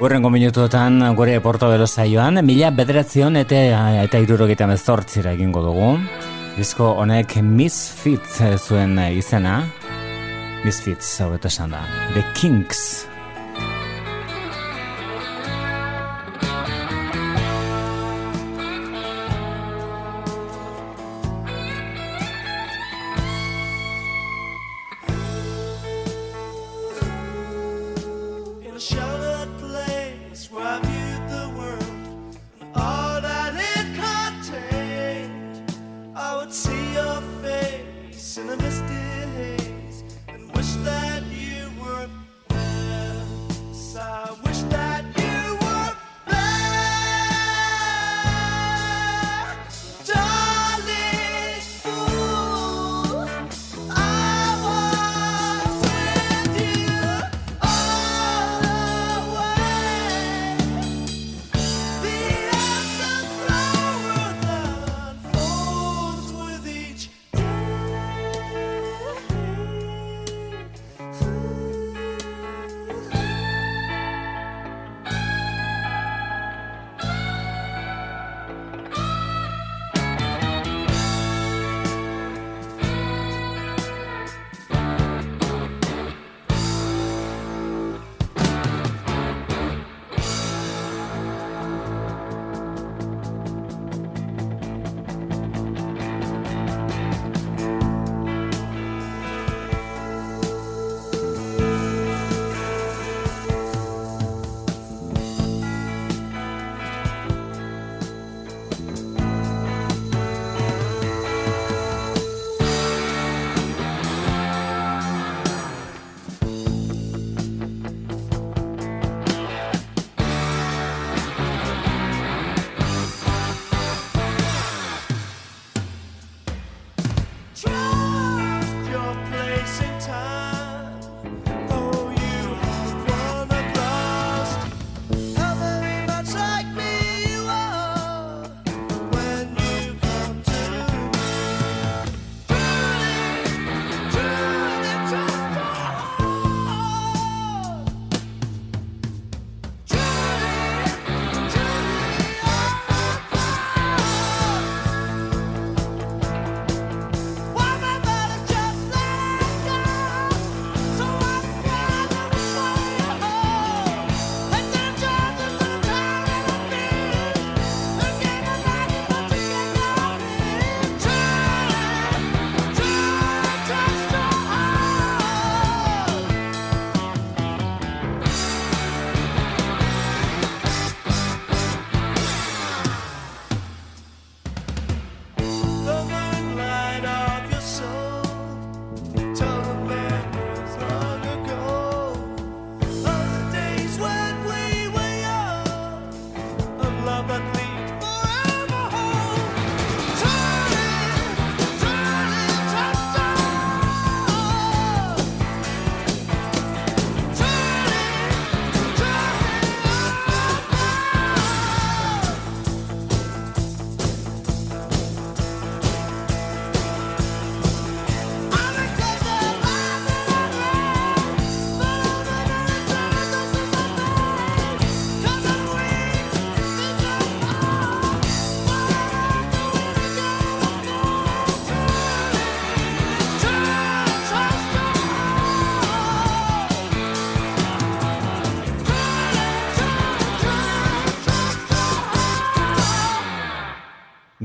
Urrengo minutuetan gure porto belo saioan, mila bederatzion eta, eta irurogeita mezortzira egingo dugu. Disko honek Misfits zuen izena. Misfits, hau eta esan da. The Kings.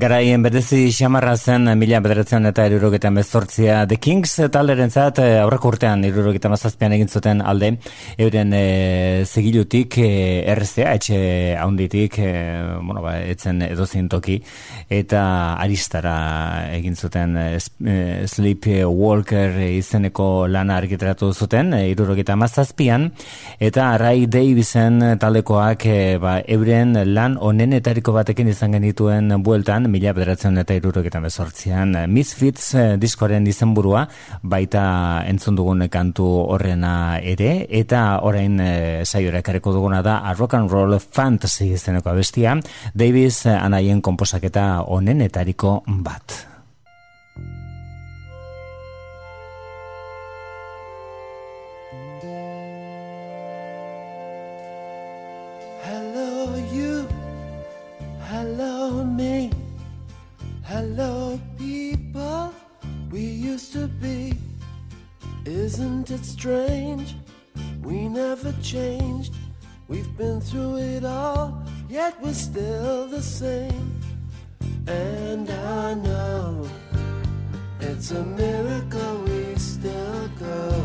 Garaien berezi xamarra zen mila bederatzen eta irurogetan bezortzia The Kings talderen zat eh, aurrak urtean irurogetan mazazpian egin zuten alde. Euren e, eh, zegilutik e, eh, RCA etxe haunditik e, bueno, ba, etzen edozin toki. Eta aristara egin zuten e, Sleep Walker izeneko lana argitaratu zuten e, irurogetan mazazpian eta Ray Davisen taldekoak e, ba, euren lan onenetariko batekin izan genituen bueltan mila bederatzen eta iruroketan bezortzian. Misfits eh, diskoren izenburua baita entzun dugun kantu horrena ere, eta orain eh, saiora ekareko duguna da a rock and roll fantasy izeneko abestia, Davis eh, anaien komposaketa onenetariko bat. It strange? We never changed. We've been through it all, yet we're still the same. And I know it's a miracle we still go.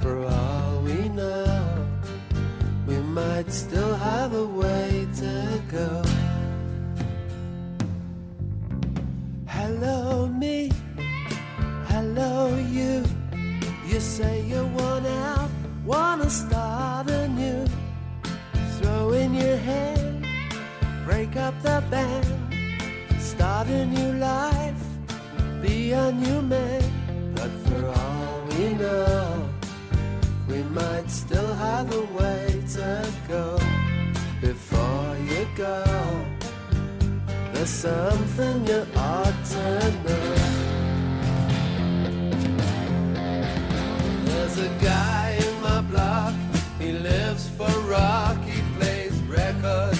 For all we know, we might still have a way to go. Hello, me. Hello, you. Say you're want out, wanna start anew. Throw in your hand, break up the band, start a new life, be a new man. But for all we know, we might still have a way to go before you go. There's something you ought to know. There's a guy in my block, he lives for rock, he plays records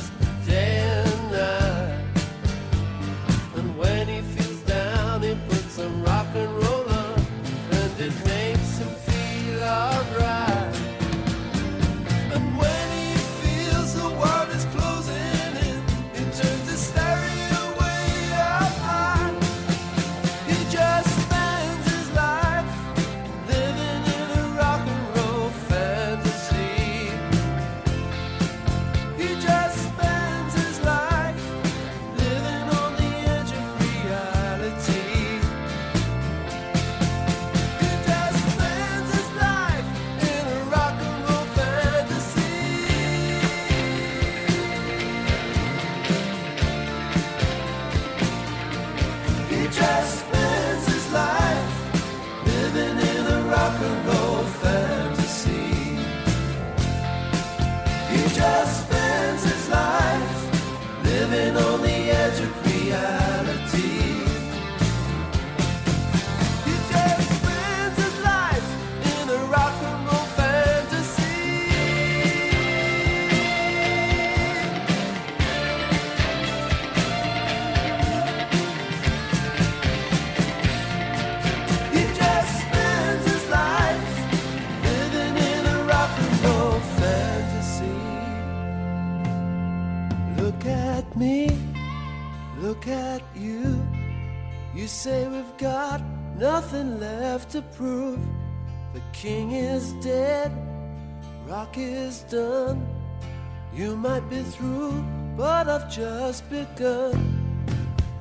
might be through, but I've just begun.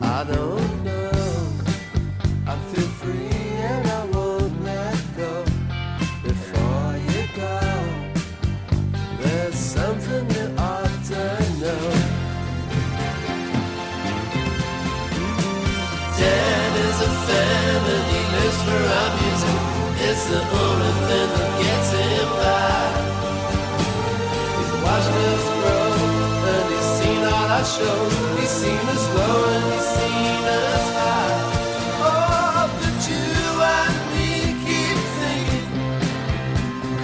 I don't know. I feel free and I won't let go before you go. There's something you ought to know. Dad is a fan and he lives for our music. It's the only thing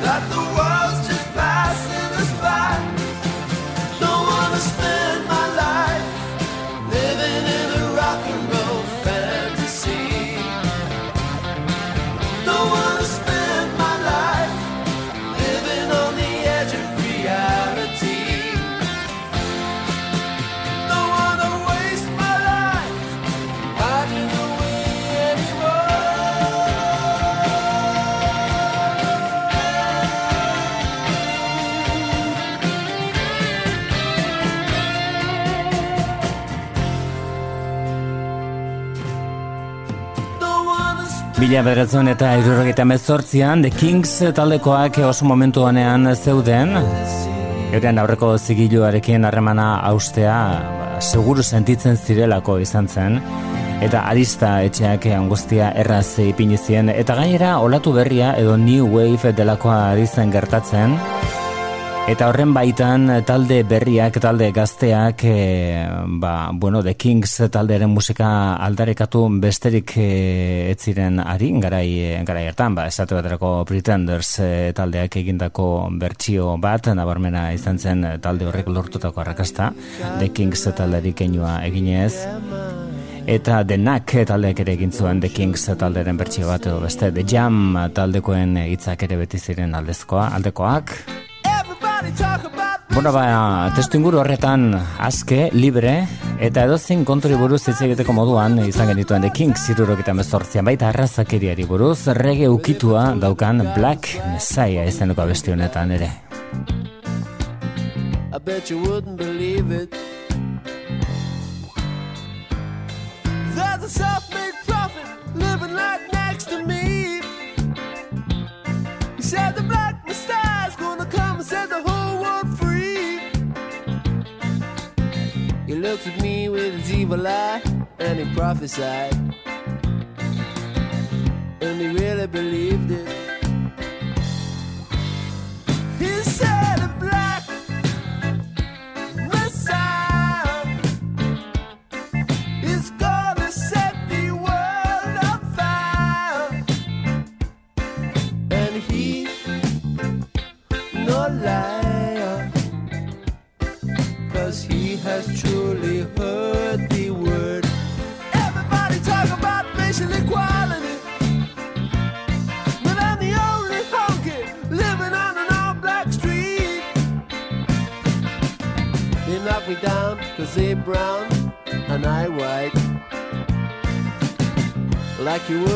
that the Mila bederatzen eta irurogeita mezortzian, The Kings taldekoak oso momentu honean zeuden, euren aurreko zigiluarekin harremana austea, ba, seguru sentitzen zirelako izan zen, eta arista etxeak angustia erraz ipinizien, eta gainera olatu berria edo New Wave delakoa ari zen gertatzen, Eta horren baitan talde berriak, talde gazteak, e, ba, bueno, The Kings taldearen musika aldarekatu besterik e, ez ziren ari, garai, garai hartan, ba, esate baterako Pretenders e, taldeak egindako bertsio bat, nabarmena izan zen talde horrek lortutako arrakasta, The Kings talderik einua eginez. eta The Knack taldeak ere egin zuen The Kings talderen bertsio bat edo beste The Jam taldekoen hitzak ere beti ziren aldezkoa, aldekoak. Bona ba, testu inguru horretan azke, libre, eta edozein konturi buruz hitz egiteko moduan izan genituen The Kings zirurok eta mezortzian baita arrazakeriari buruz, rege ukitua daukan Black Messiah izeneko abesti honetan ere. I bet you wouldn't believe it. There's a looks at me with his evil eye and he prophesied. And he really believed it. He said to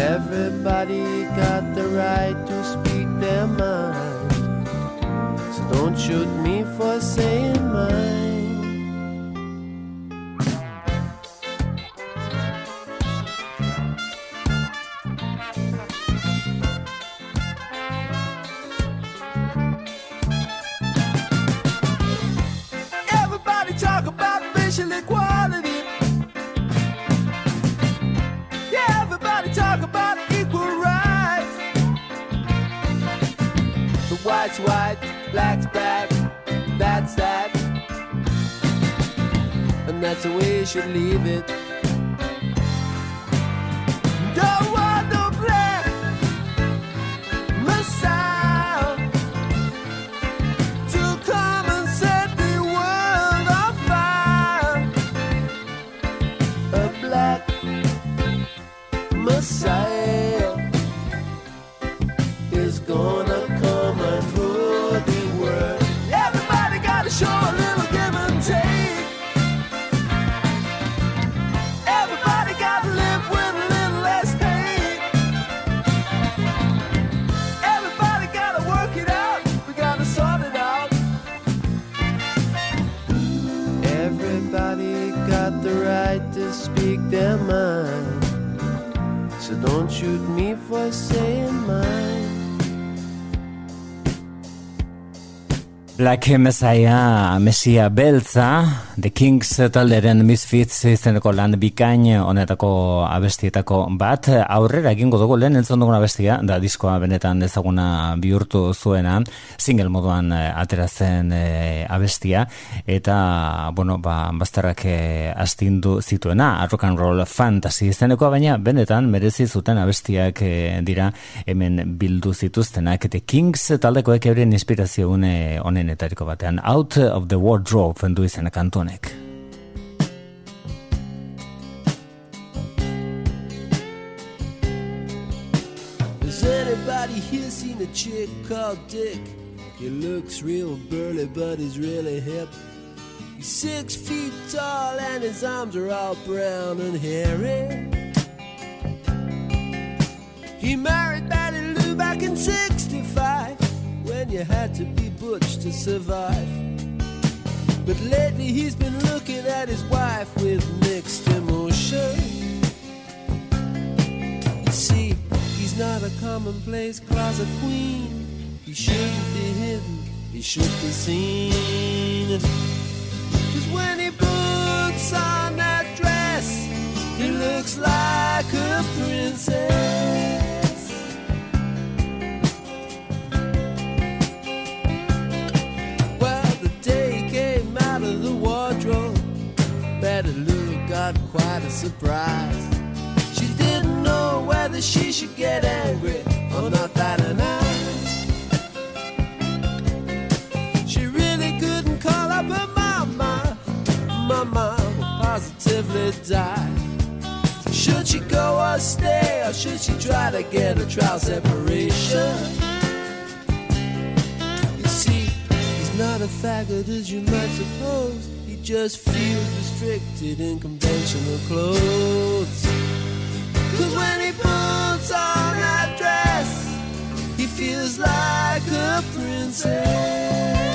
Everybody got the right to speak their mind. So don't shoot me for saying mine. White, black's black, that's that. And that's the way you should leave it. Black Messiah, Mesia Beltza, The Kings talderen Misfits izeneko lan bikain honetako abestietako bat. Aurrera egingo dugu lehen entzun dugun abestia, da diskoa benetan ezaguna bihurtu zuena, single moduan eh, atera zen eh, abestia, eta, bueno, ba, bazterrak eh, astindu zituena, rock and roll fantasy izenekoa, baina benetan merezi zuten abestiak eh, dira hemen bildu zituztenak, The Kings taldekoek euren inspirazio une honenetariko batean, Out of the Wardrobe du izena kantu honek. Has anybody here seen a chick called Dick? He looks real burly, but he's really hip. He's six feet tall and his arms are all brown and hairy. He married Betty Lou back in 65 when you had to be butch to survive. But lately he's been looking at his wife with mixed emotion. You see, he's not a commonplace closet queen. He shouldn't be hidden, he should be seen. Cause when he puts on that dress, he looks like a princess. Got quite a surprise. She didn't know whether she should get angry or not that night. She really couldn't call up her mama. Mama positively die. Should she go or stay, or should she try to get a trial separation? You see, he's not a faggot as you might suppose. Just feels restricted in conventional clothes. Cause when he puts on that dress, he feels like a princess.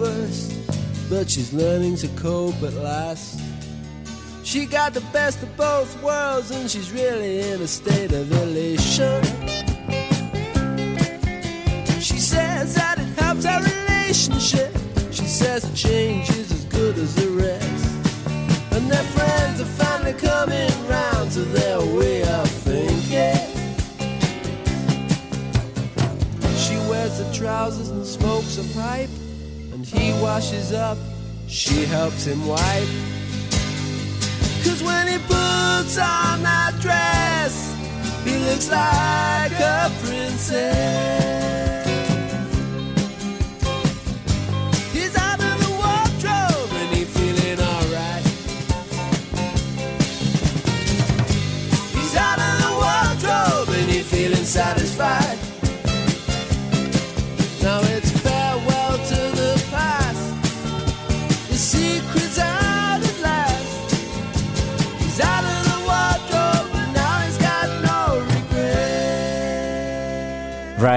First, but she's learning to cope at last. She got the best of both worlds, and she's really in a state of elation. She says that it helps our relationship. She says the change is as good as the rest. And their friends are finally coming round to their way of thinking. She wears the trousers and smokes a pipe. He washes up, she helps him wipe. Cause when he puts on that dress, he looks like a princess.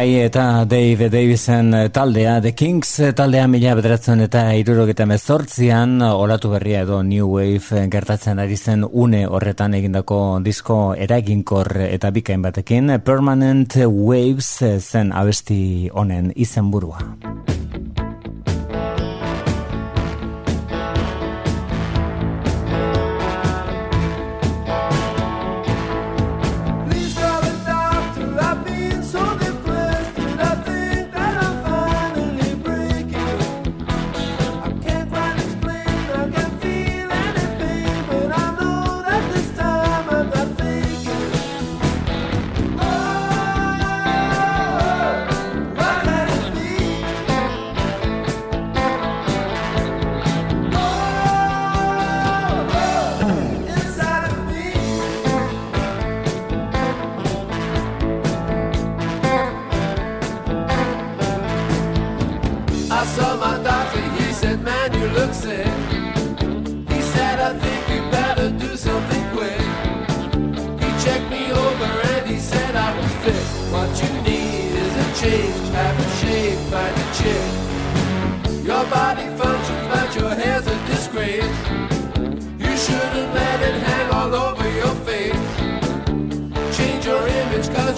Ray eta Dave Davisen taldea, The Kings taldea mila bederatzen eta irurogeta mezortzian, olatu berria edo New Wave gertatzen ari zen une horretan egindako disko eraginkor eta bikain batekin, Permanent Waves zen abesti honen izenburua.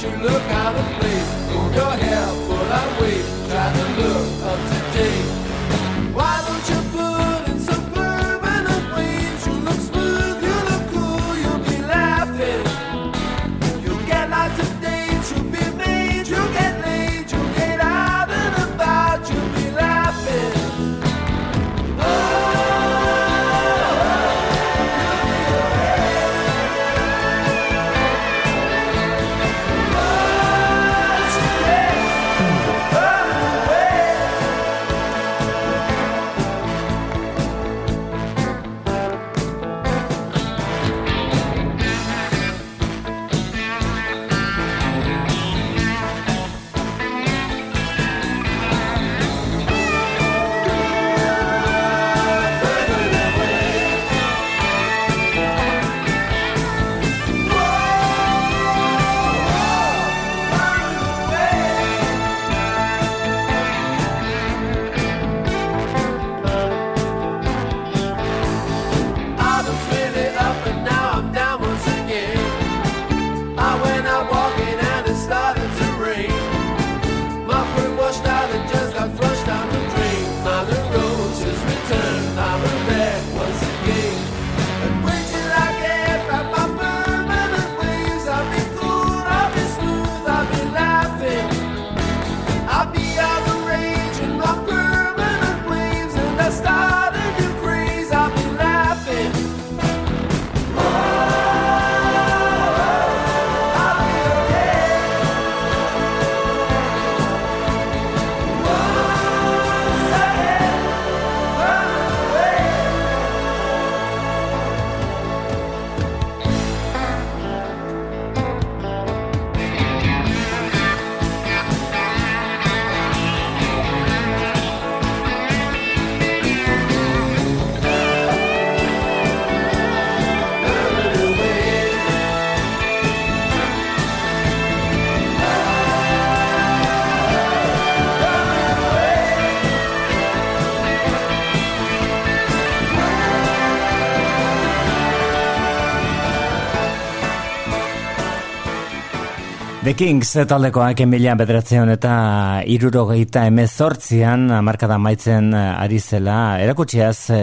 You look out of The Kings taldekoak emilia bederatzen eta irurogeita emezortzian markada maitzen ari zela. Erakutsiaz e,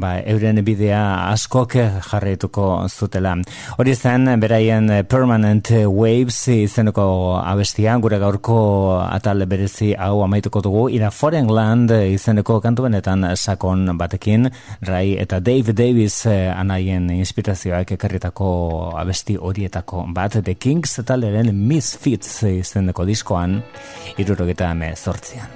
ba, euren bidea askok jarretuko zutela. Hori zen, beraien Permanent Waves izeneko abestia, gure gaurko atal berezi hau amaituko dugu, ira Foreign Land izeneko kantu benetan sakon batekin, Rai eta Dave Davis anaien inspirazioak ekarritako abesti horietako bat, The Kings taleren mis Misfits izeneko diskoan, irurogeta eme zortzian.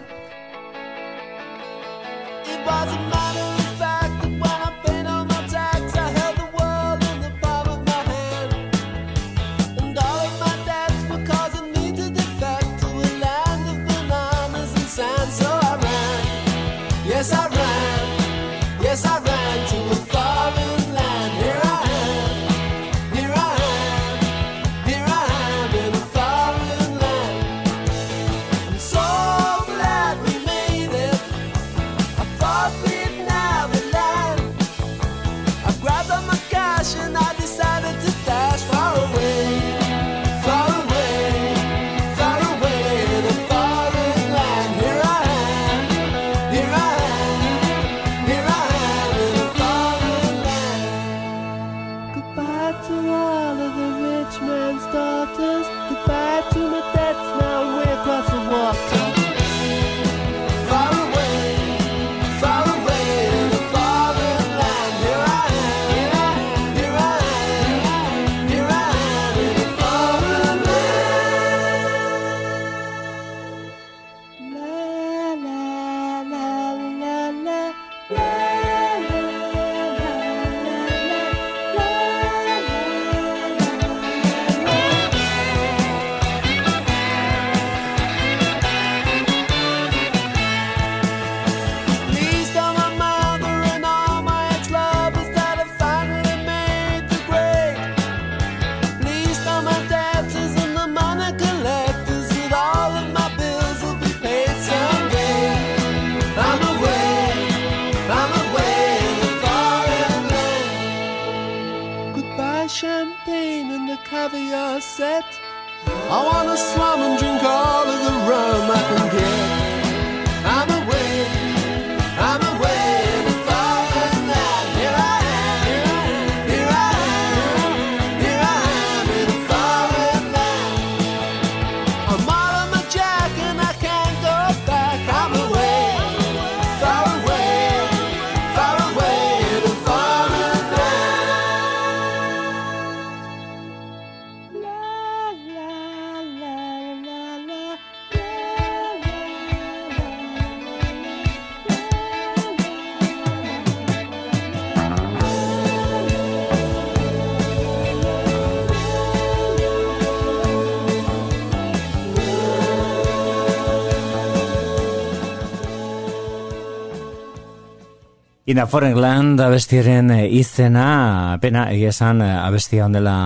In a Foreign Land abestiaren eh, izena, pena egia esan eh, abestia ondela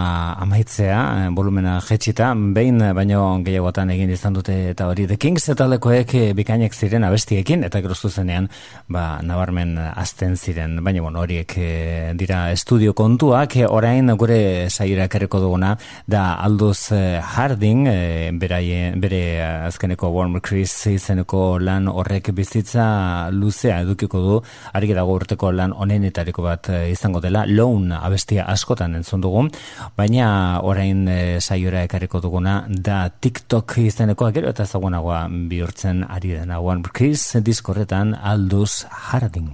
amaitzea, eh, volumena jetxita, behin baino gehiagotan egin izan dute eta hori The Kings eta lekoek bikainek ziren abestiekin, eta geroztu zenean, ba, nabarmen azten ziren, baina bon, horiek dira estudio kontuak, orain gure saira ekarriko duguna, da Aldous Harding, beraie, bere azkeneko Warm Chris izeneko lan horrek bizitza luzea edukiko du, ari dago urteko lan onenetariko bat eh, izango dela, loan abestia askotan entzun dugu, baina orain e, saiora ekarriko duguna da TikTok izeneko gero eta zagunagoa bihurtzen ari dena. One Kiss diskorretan Aldous Harding.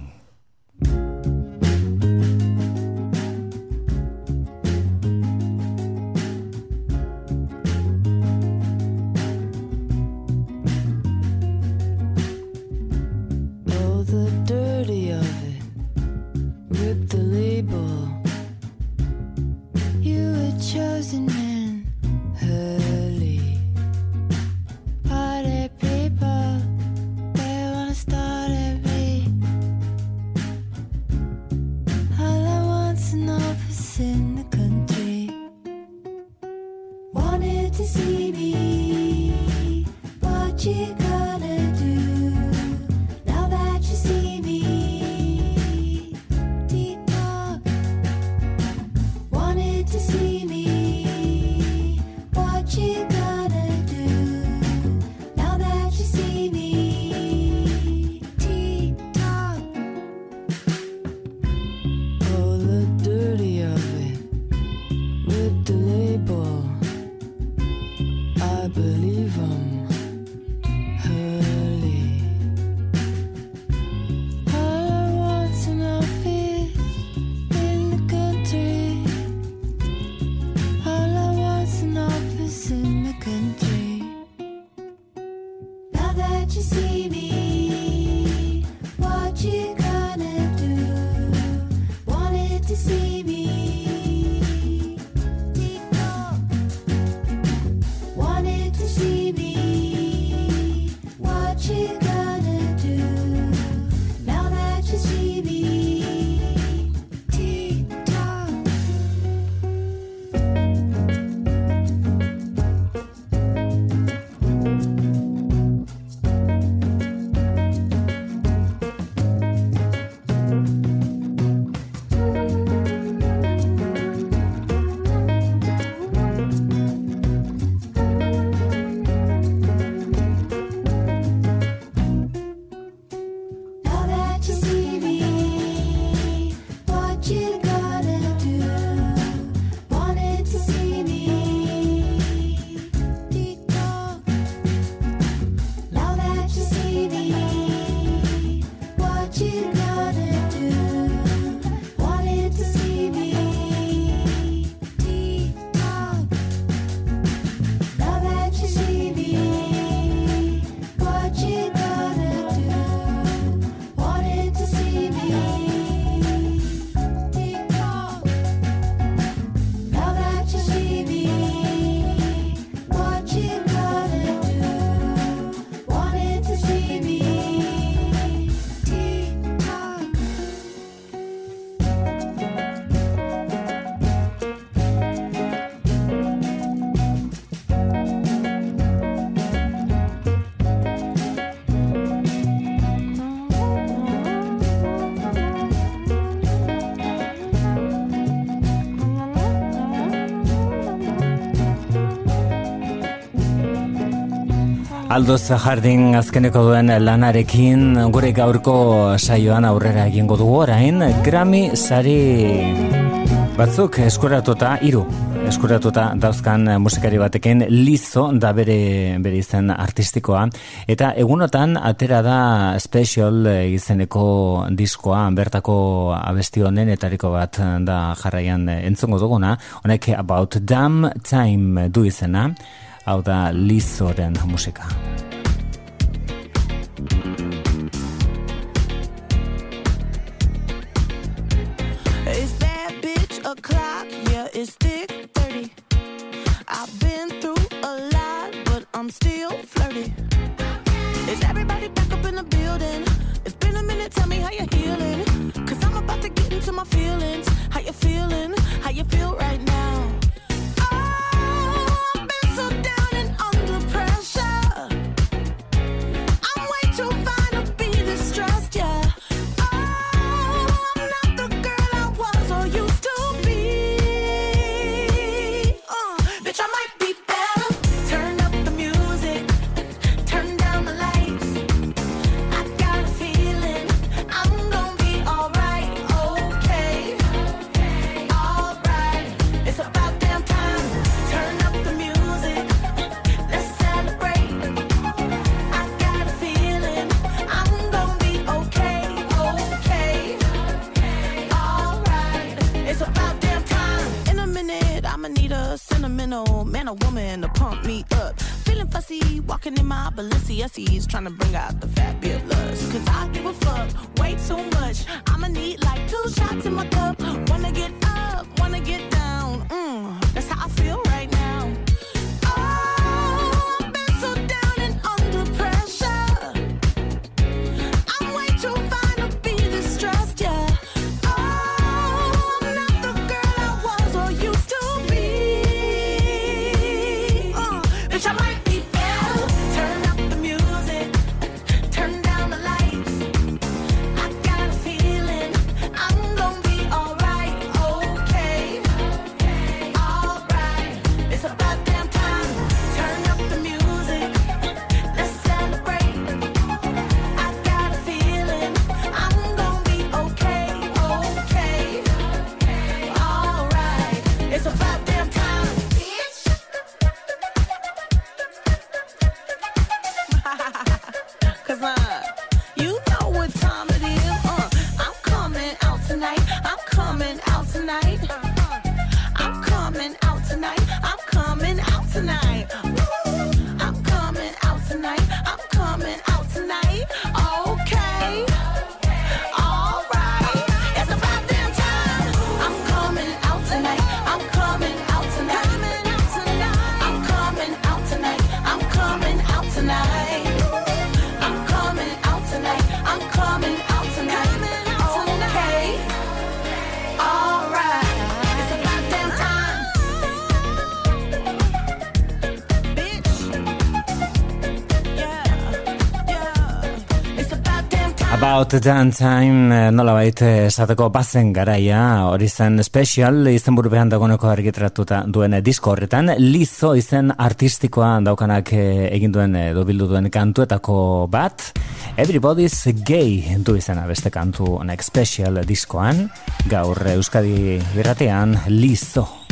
Aldoz Jardin azkeneko duen lanarekin gure gaurko saioan aurrera egingo dugu orain Grammy sari batzuk eskuratuta hiru eskuratuta dauzkan musikari batekin lizo da bere bere izen artistikoa. Eta egunotan atera da special izeneko diskoa bertako abesti honen etariko bat da jarraian entzongo duguna. Honek about damn time du izena hau da Lizoren musika. Is that bitch a clock? Yeah, it's thick About the Time eh, nola baita eh, esateko bazen garaia. Hori zen special izen burupean dagoeneko argitratuta duen disko horretan. Lizo izen artistikoa daukanak eh, egin duen dobildu duen kantuetako bat. Everybody's Gay du izena beste kantu honek special diskoan. Gaur Euskadi irratean lizo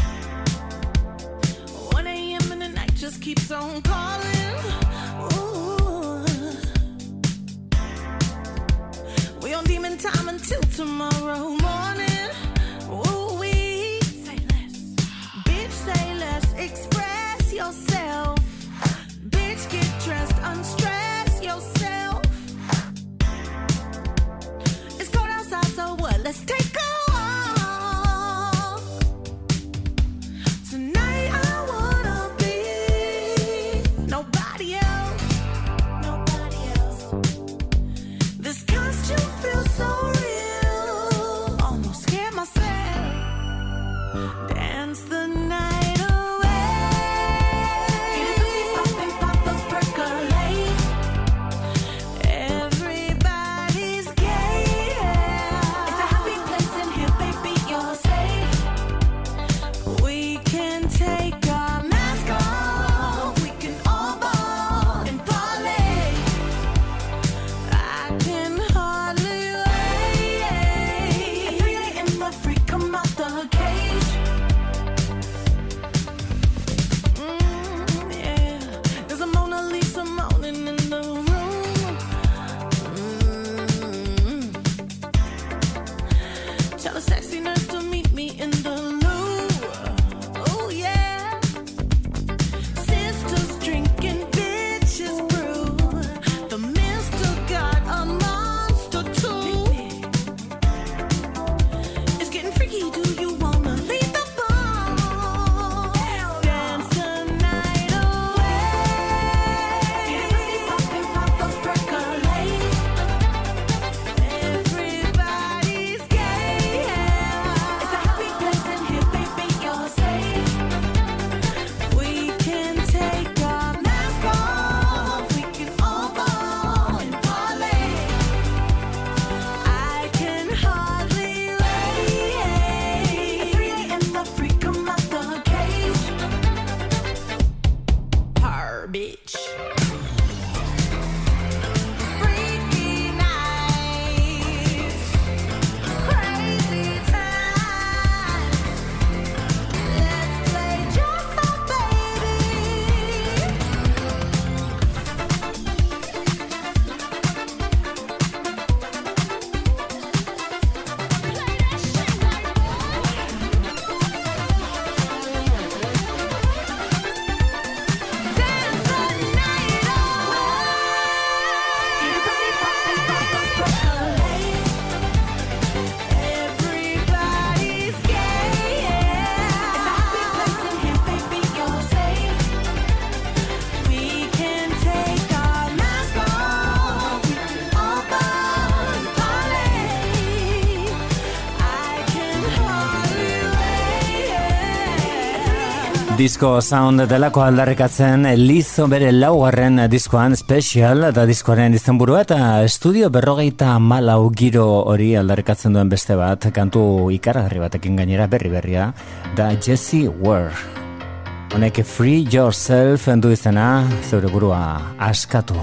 Disko sound delako aldarrikatzen Lizo bere laugarren diskoan special da diskoaren izenburua eta estudio berrogeita malau giro hori aldarrikatzen duen beste bat kantu ikaragarri batekin gainera berri berria da Jesse Ware. Honek free yourself endu izena zeure burua askatu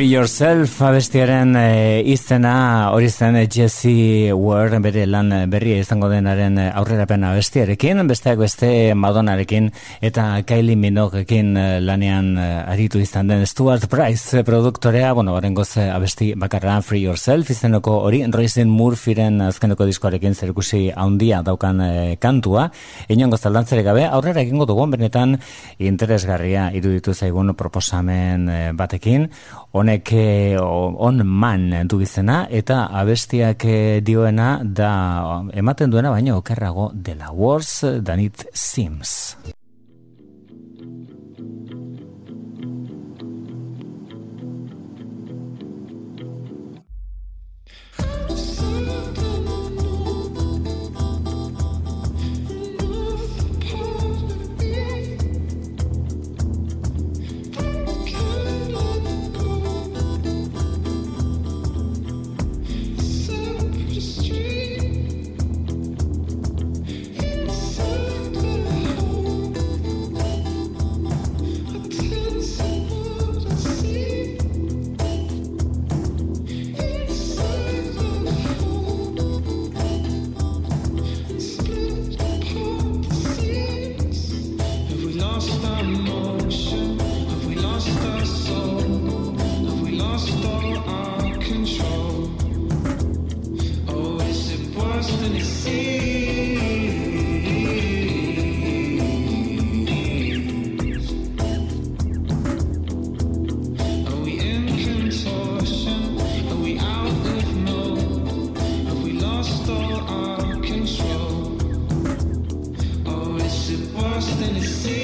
Free Yourself abestiaren e, izena hori zen e, Jesse Ware bere lan berria izango denaren aurrerapen abestiarekin, besteak beste Madonarekin eta Kylie Minoguekin e, lanean aritu izan den Stuart Price produktorea, bueno, baren goze abesti bakarra Free Yourself izenoko hori Roisin Murphyren azkeneko diskoarekin zerikusi handia daukan kantua, inongo zaldantzere gabe, aurrera egingo dugun benetan interesgarria iruditu zaigun proposamen batekin, honek eh, on man du izena eta abestiak eh, dioena da ematen duena baino okerrago dela. Wars danit sims Tennessee.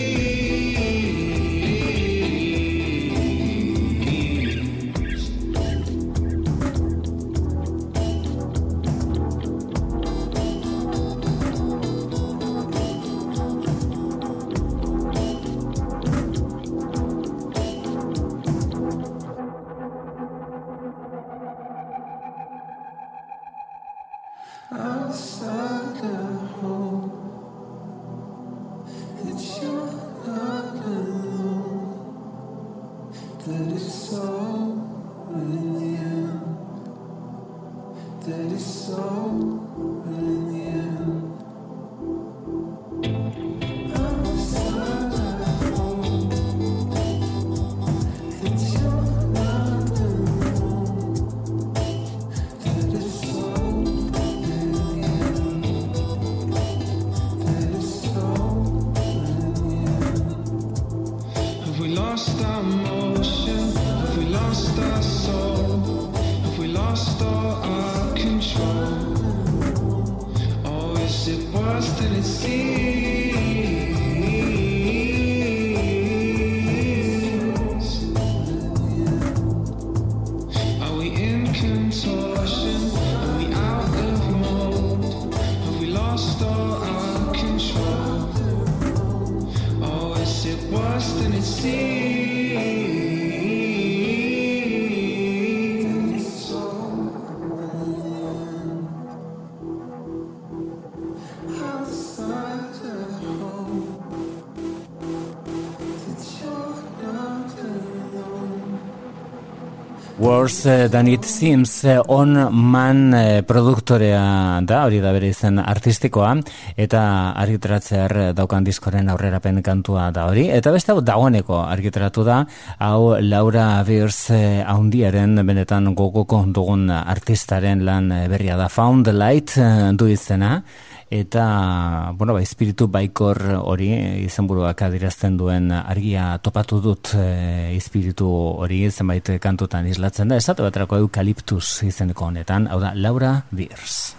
Worse than it seems eh, on man eh, produktorea da, hori da bere izen artistikoa, eta argitaratzear daukan diskoren aurrerapen kantua da hori, eta beste hau dagoeneko argitaratu da, hau Laura Beers eh, haundiaren benetan gogoko dugun artistaren lan eh, berria da, Found the Light eh, du izena, eta bueno, ba, espiritu baikor hori izenburuak adirazten duen argia topatu dut e, espiritu hori zenbait kantutan islatzen da, esate baterako eukaliptus izeneko honetan, hau da Laura Beers.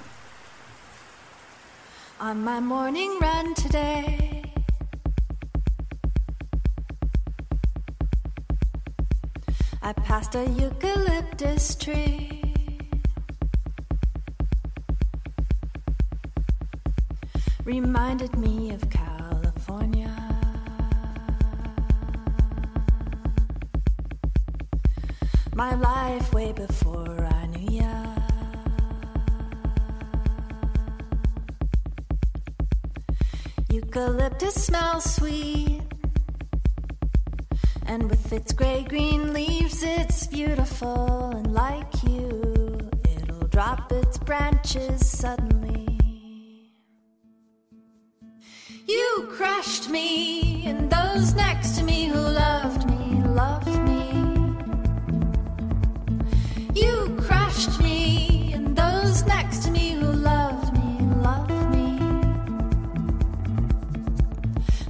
On my morning run today, I passed a eucalyptus tree. Reminded me of California. My life way before I knew ya. Eucalyptus smells sweet. And with its gray green leaves, it's beautiful. And like you, it'll drop its branches suddenly. You crushed me, and those next to me who loved me, loved me. You crushed me, and those next to me who loved me, loved me.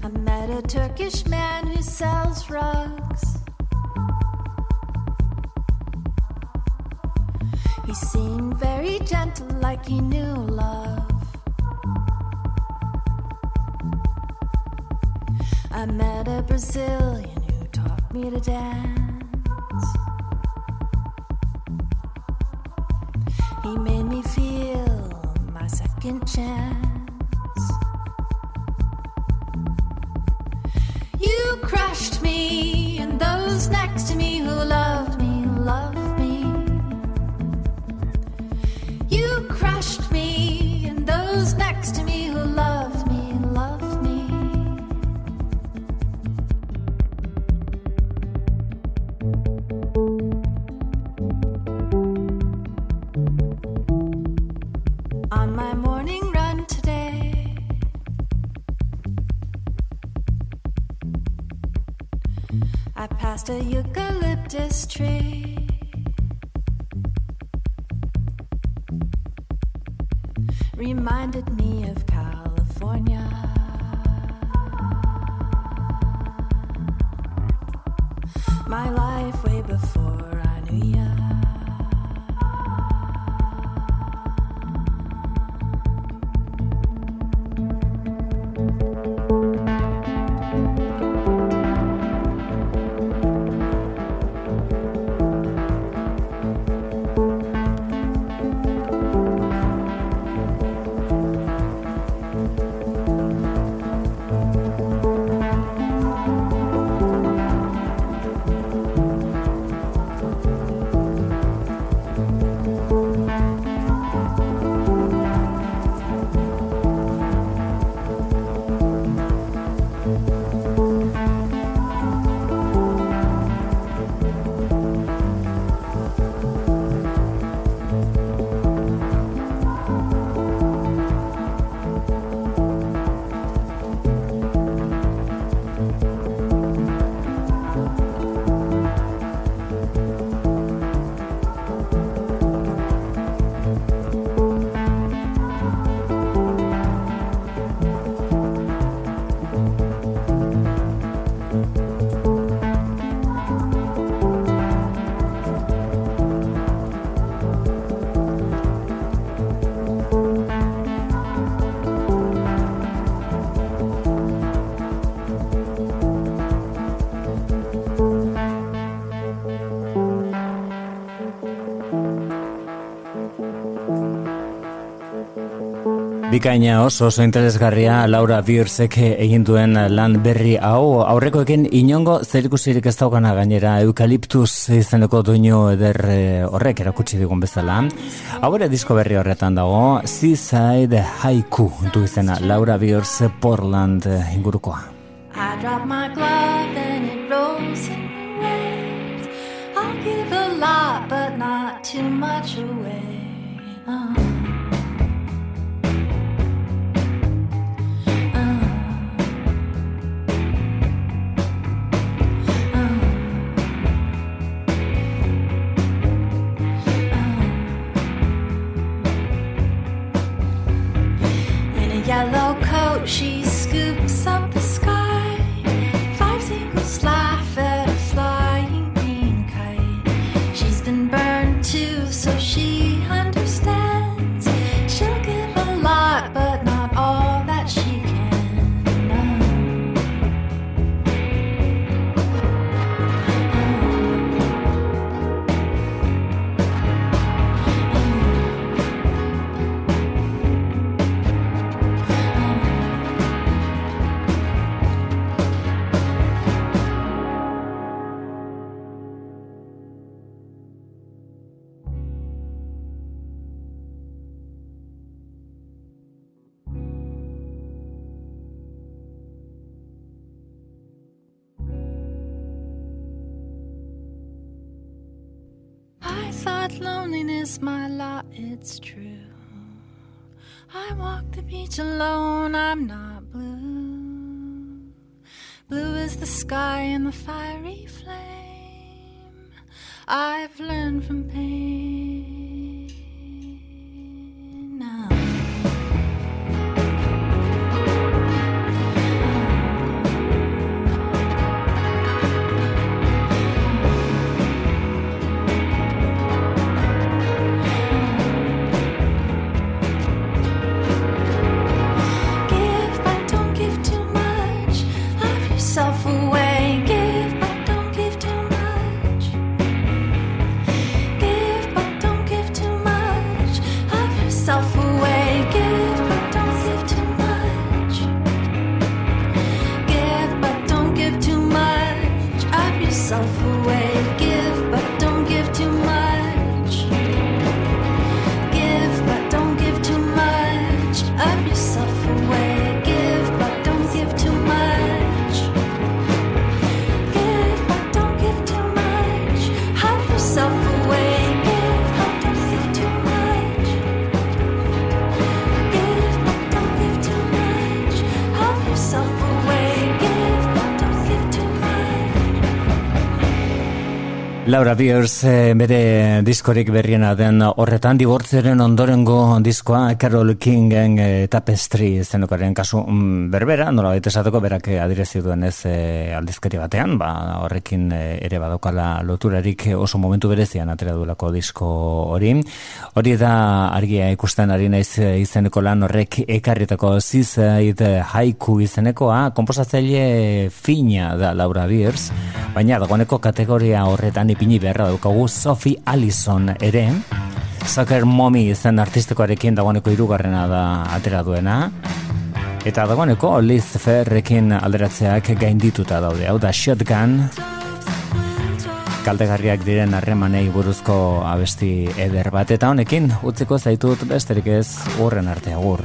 I met a Turkish man who sells rugs. He seemed very gentle, like he knew love. I met a Brazilian who taught me to dance. He made me feel my second chance. Bikaina oso oso interesgarria Laura Biersek egin duen lan berri hau aurrekoekin inongo zerikusirik ez daukana gainera eukaliptus izeneko duinu eder eh, horrek erakutsi digun bezala hau ere disko berri horretan dago Seaside Haiku du izena Laura Biers Portland ingurukoa I drop my glove and it rolls in the waves. I'll give a lot, but not too much away. Uh. In she it's true. I walk the beach alone, I'm not blue. Blue is the sky and the fiery flame. I've learned from pain Laura Beers eh, bere diskorik berriena den horretan dibortzeren ondorengo diskoa Carol Kingen eh, Tapestry zenokaren kasu mm, berbera, nola baita esateko berak eh, adirezi duen ez eh, aldizkari batean, ba, horrekin eh, ere badaukala loturarik oso momentu berezian atera duelako disko hori. Hori da argia ikusten ari naiz izeneko lan horrek ekarritako Seaside Haiku izenekoa, komposatzaile fina da Laura Beers, baina dagoeneko kategoria horretan ipini beharra daukagu Sophie Allison ere, Soccer Mommy izen artistikoarekin dagoeneko hirugarrena da atera duena, eta dagoeneko Liz Ferrekin alderatzeak gaindituta daude, hau da Shotgun, kaltegarriak diren harremanei buruzko abesti eder bat, eta honekin utziko zaitut besterik ez urren arte agur.